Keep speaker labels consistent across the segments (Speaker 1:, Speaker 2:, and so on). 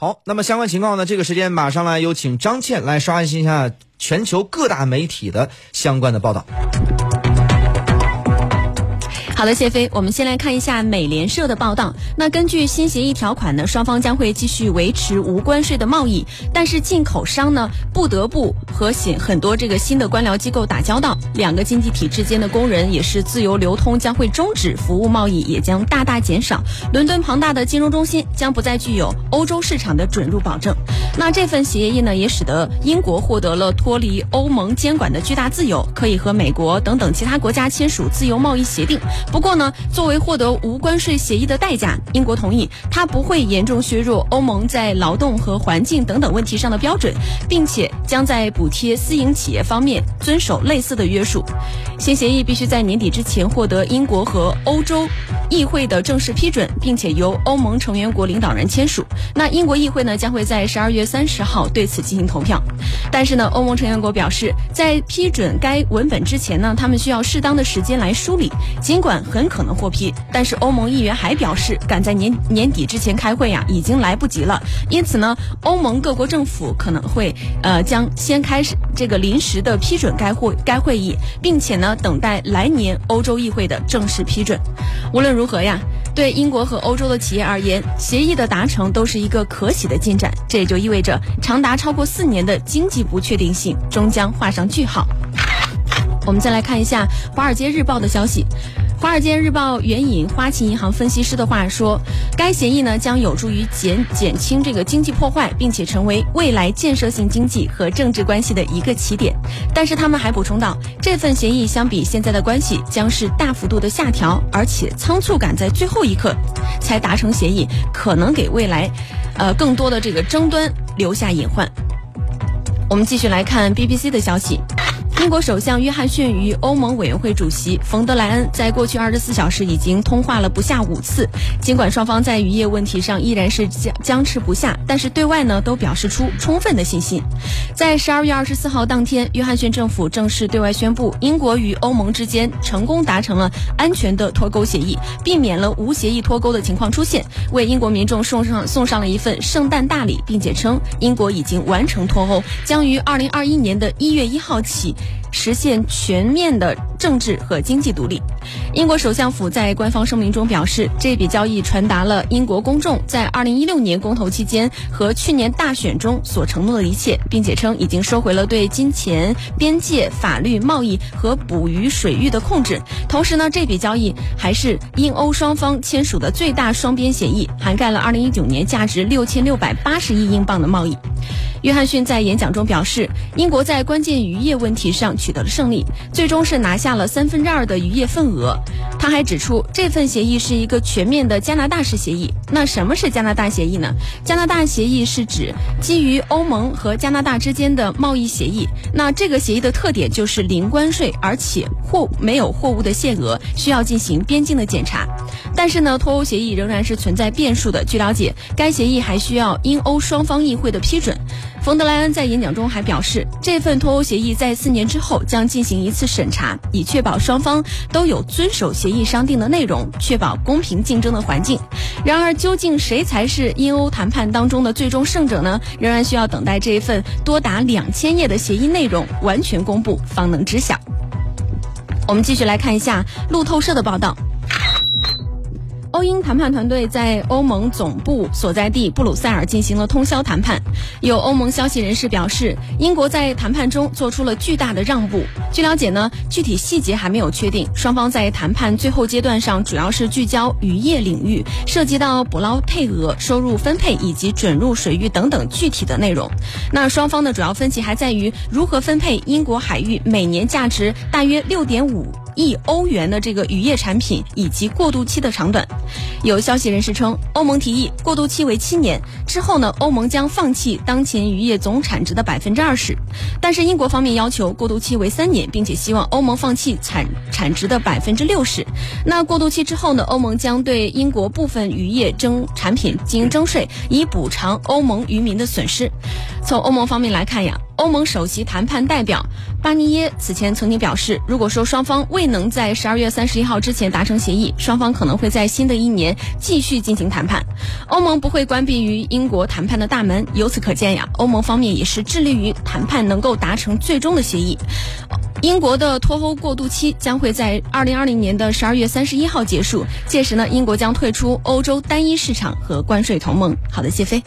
Speaker 1: 好，那么相关情况呢？这个时间马上来有请张倩来刷新一下全球各大媒体的相关的报道。
Speaker 2: 好的，谢飞，我们先来看一下美联社的报道。那根据新协议条款呢，双方将会继续维持无关税的贸易，但是进口商呢不得不和很很多这个新的官僚机构打交道。两个经济体之间的工人也是自由流通将会终止，服务贸易也将大大减少。伦敦庞大的金融中心将不再具有欧洲市场的准入保证。那这份协议呢，也使得英国获得了脱离欧盟监管的巨大自由，可以和美国等等其他国家签署自由贸易协定。不过呢，作为获得无关税协议的代价，英国同意它不会严重削弱欧盟在劳动和环境等等问题上的标准，并且将在补贴私营企业方面遵守类似的约束。新协议必须在年底之前获得英国和欧洲议会的正式批准，并且由欧盟成员国领导人签署。那英国议会呢，将会在十二月三十号对此进行投票。但是呢，欧盟成员国表示，在批准该文本之前呢，他们需要适当的时间来梳理。尽管很可能获批，但是欧盟议员还表示，赶在年年底之前开会呀，已经来不及了。因此呢，欧盟各国政府可能会呃将先开始这个临时的批准该会该会议，并且呢等待来年欧洲议会的正式批准。无论如如何呀，对英国和欧洲的企业而言，协议的达成都是一个可喜的进展。这也就意味着长达超过四年的经济不确定性终将画上句号。我们再来看一下《华尔街日报》的消息。《华尔街日报》援引花旗银行分析师的话说，该协议呢将有助于减减轻这个经济破坏，并且成为未来建设性经济和政治关系的一个起点。但是他们还补充到，这份协议相比现在的关系将是大幅度的下调，而且仓促赶在最后一刻才达成协议，可能给未来，呃更多的这个争端留下隐患。我们继续来看 BBC 的消息。英国首相约翰逊与欧盟委员会主席冯德莱恩在过去二十四小时已经通话了不下五次。尽管双方在渔业问题上依然是僵僵持不下，但是对外呢都表示出充分的信心。在十二月二十四号当天，约翰逊政府正式对外宣布，英国与欧盟之间成功达成了安全的脱钩协议，避免了无协议脱钩的情况出现，为英国民众送上送上了一份圣诞大礼，并且称英国已经完成脱欧，将于二零二一年的一月一号起。实现全面的政治和经济独立。英国首相府在官方声明中表示，这笔交易传达了英国公众在2016年公投期间和去年大选中所承诺的一切，并且称已经收回了对金钱、边界、法律、贸易和捕鱼水域的控制。同时呢，这笔交易还是英欧双方签署的最大双边协议，涵盖了2019年价值6680亿英镑的贸易。约翰逊在演讲中表示，英国在关键渔业问题上取得了胜利，最终是拿下了三分之二的渔业份额。他还指出，这份协议是一个全面的加拿大式协议。那什么是加拿大协议呢？加拿大协议是指基于欧盟和加拿大之间的贸易协议。那这个协议的特点就是零关税，而且货没有货物的限额，需要进行边境的检查。但是呢，脱欧协议仍然是存在变数的。据了解，该协议还需要英欧双方议会的批准。冯德莱恩在演讲中还表示，这份脱欧协议在四年之后将进行一次审查，以确保双方都有遵守协议商定的内容，确保公平竞争的环境。然而，究竟谁才是英欧谈判当中的最终胜者呢？仍然需要等待这一份多达两千页的协议内容完全公布，方能知晓。我们继续来看一下路透社的报道。欧英谈判团队在欧盟总部所在地布鲁塞尔进行了通宵谈判。有欧盟消息人士表示，英国在谈判中做出了巨大的让步。据了解呢，具体细节还没有确定。双方在谈判最后阶段上，主要是聚焦渔业领域，涉及到捕捞配额、收入分配以及准入水域等等具体的内容。那双方的主要分歧还在于如何分配英国海域每年价值大约六点五。亿欧元的这个渔业产品以及过渡期的长短，有消息人士称，欧盟提议过渡期为七年，之后呢，欧盟将放弃当前渔业总产值的百分之二十，但是英国方面要求过渡期为三年，并且希望欧盟放弃产产值的百分之六十。那过渡期之后呢，欧盟将对英国部分渔业征产品进行征税，以补偿欧盟渔民的损失。从欧盟方面来看呀，欧盟首席谈判代表巴尼耶此前曾经表示，如果说双方未能在十二月三十一号之前达成协议，双方可能会在新的一年继续进行谈判。欧盟不会关闭与英国谈判的大门。由此可见呀，欧盟方面也是致力于谈判能够达成最终的协议。英国的脱欧过渡期将会在二零二零年的十二月三十一号结束，届时呢，英国将退出欧洲单一市场和关税同盟。好的，谢飞。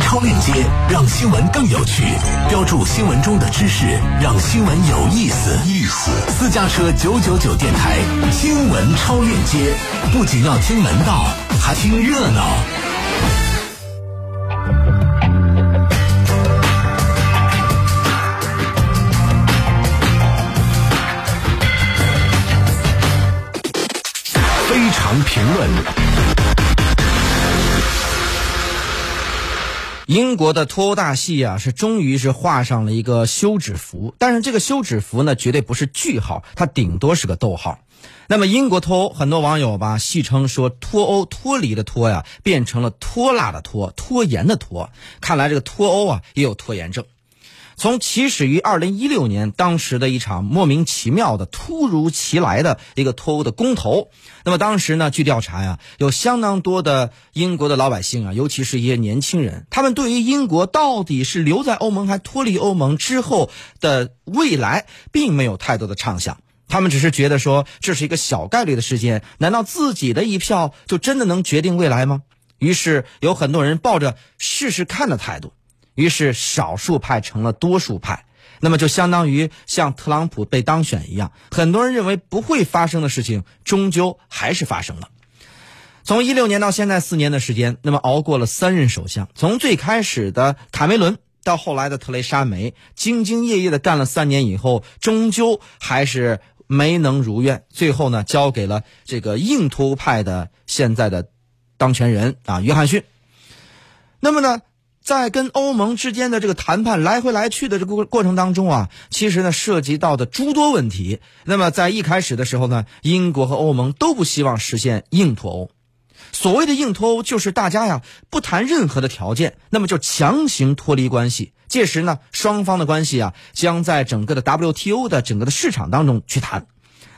Speaker 3: 超链接，让新闻更有趣；标注新闻中的知识，让新闻有意思。意思，私家车九九九电台新闻超链接，不仅要听门道，还听热闹。
Speaker 1: 英国的脱欧大戏啊，是终于是画上了一个休止符，但是这个休止符呢，绝对不是句号，它顶多是个逗号。那么英国脱欧，很多网友吧戏称说脱欧脱离的脱呀，变成了拖拉的拖，拖延的拖。看来这个脱欧啊，也有拖延症。从起始于二零一六年，当时的一场莫名其妙的、突如其来的一个脱欧的公投。那么当时呢，据调查呀，有相当多的英国的老百姓啊，尤其是一些年轻人，他们对于英国到底是留在欧盟还脱离欧盟之后的未来，并没有太多的畅想。他们只是觉得说这是一个小概率的事件，难道自己的一票就真的能决定未来吗？于是有很多人抱着试试看的态度。于是少数派成了多数派，那么就相当于像特朗普被当选一样，很多人认为不会发生的事情，终究还是发生了。从一六年到现在四年的时间，那么熬过了三任首相，从最开始的卡梅伦到后来的特蕾莎梅，兢兢业业的干了三年以后，终究还是没能如愿，最后呢交给了这个硬脱派的现在的当权人啊约翰逊。那么呢？在跟欧盟之间的这个谈判来回来去的这个过程当中啊，其实呢涉及到的诸多问题。那么在一开始的时候呢，英国和欧盟都不希望实现硬脱欧。所谓的硬脱欧，就是大家呀不谈任何的条件，那么就强行脱离关系。届时呢，双方的关系啊将在整个的 WTO 的整个的市场当中去谈。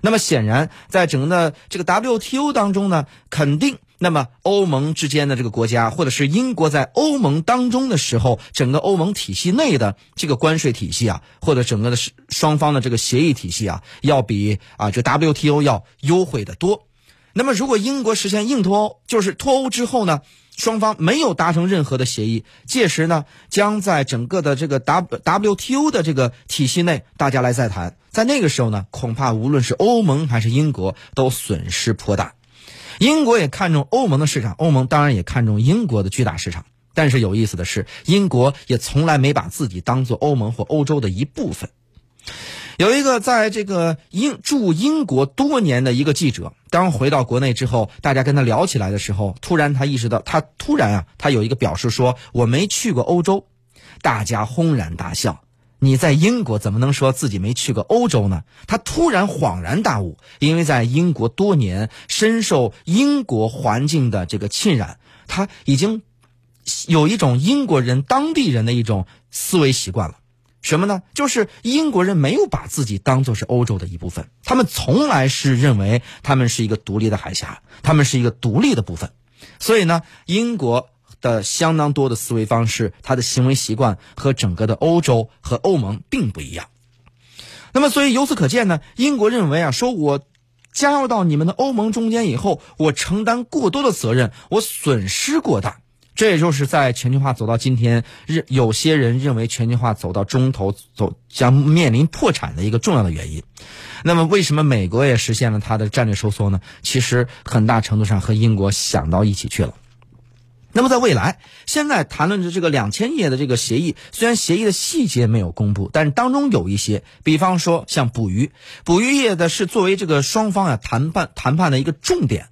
Speaker 1: 那么显然，在整个的这个 WTO 当中呢，肯定。那么，欧盟之间的这个国家，或者是英国在欧盟当中的时候，整个欧盟体系内的这个关税体系啊，或者整个的双方的这个协议体系啊，要比啊这 WTO 要优惠的多。那么，如果英国实现硬脱欧，就是脱欧之后呢，双方没有达成任何的协议，届时呢，将在整个的这个 W WTO 的这个体系内，大家来再谈，在那个时候呢，恐怕无论是欧盟还是英国都损失颇大。英国也看重欧盟的市场，欧盟当然也看重英国的巨大市场。但是有意思的是，英国也从来没把自己当做欧盟或欧洲的一部分。有一个在这个英驻英国多年的一个记者，当回到国内之后，大家跟他聊起来的时候，突然他意识到，他突然啊，他有一个表示说：“我没去过欧洲。”大家轰然大笑。你在英国怎么能说自己没去过欧洲呢？他突然恍然大悟，因为在英国多年，深受英国环境的这个浸染，他已经有一种英国人当地人的一种思维习惯了。什么呢？就是英国人没有把自己当做是欧洲的一部分，他们从来是认为他们是一个独立的海峡，他们是一个独立的部分。所以呢，英国。的相当多的思维方式，他的行为习惯和整个的欧洲和欧盟并不一样。那么，所以由此可见呢，英国认为啊，说我加入到你们的欧盟中间以后，我承担过多的责任，我损失过大。这也就是在全球化走到今天，认有些人认为全球化走到中头，走将面临破产的一个重要的原因。那么，为什么美国也实现了它的战略收缩呢？其实很大程度上和英国想到一起去了。那么，在未来，现在谈论着这个两千页的这个协议，虽然协议的细节没有公布，但是当中有一些，比方说像捕鱼，捕鱼业的是作为这个双方啊谈判谈判的一个重点。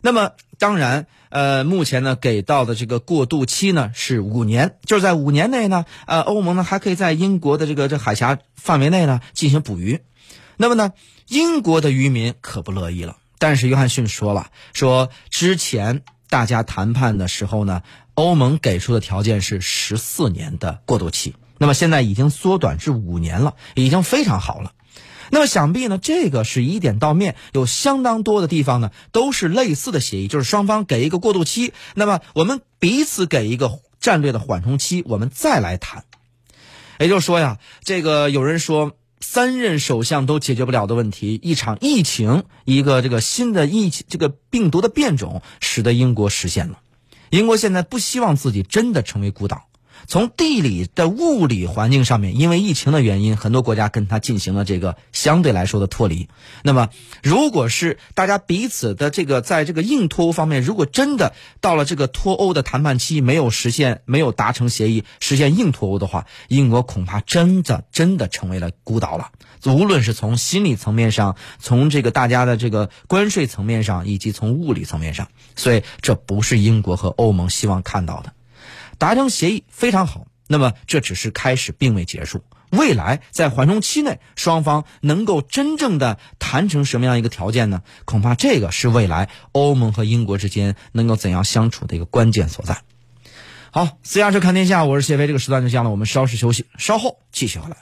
Speaker 1: 那么，当然，呃，目前呢给到的这个过渡期呢是五年，就是在五年内呢，呃，欧盟呢还可以在英国的这个这海峡范围内呢进行捕鱼。那么呢，英国的渔民可不乐意了，但是约翰逊说了，说之前。大家谈判的时候呢，欧盟给出的条件是十四年的过渡期，那么现在已经缩短至五年了，已经非常好了。那么想必呢，这个是一点到面，有相当多的地方呢都是类似的协议，就是双方给一个过渡期，那么我们彼此给一个战略的缓冲期，我们再来谈。也就是说呀，这个有人说三任首相都解决不了的问题，一场疫情，一个这个新的疫这个病毒的变种，使得英国实现了。英国现在不希望自己真的成为孤岛。从地理的物理环境上面，因为疫情的原因，很多国家跟它进行了这个相对来说的脱离。那么，如果是大家彼此的这个在这个硬脱欧方面，如果真的到了这个脱欧的谈判期没有实现、没有达成协议，实现硬脱欧的话，英国恐怕真的真的成为了孤岛了。无论是从心理层面上，从这个大家的这个关税层面上，以及从物理层面上，所以这不是英国和欧盟希望看到的。达成协议非常好，那么这只是开始，并未结束。未来在缓冲期内，双方能够真正的谈成什么样一个条件呢？恐怕这个是未来欧盟和英国之间能够怎样相处的一个关键所在。好，私家车看天下，我是谢飞，这个时段就讲了，我们稍事休息，稍后继续回来。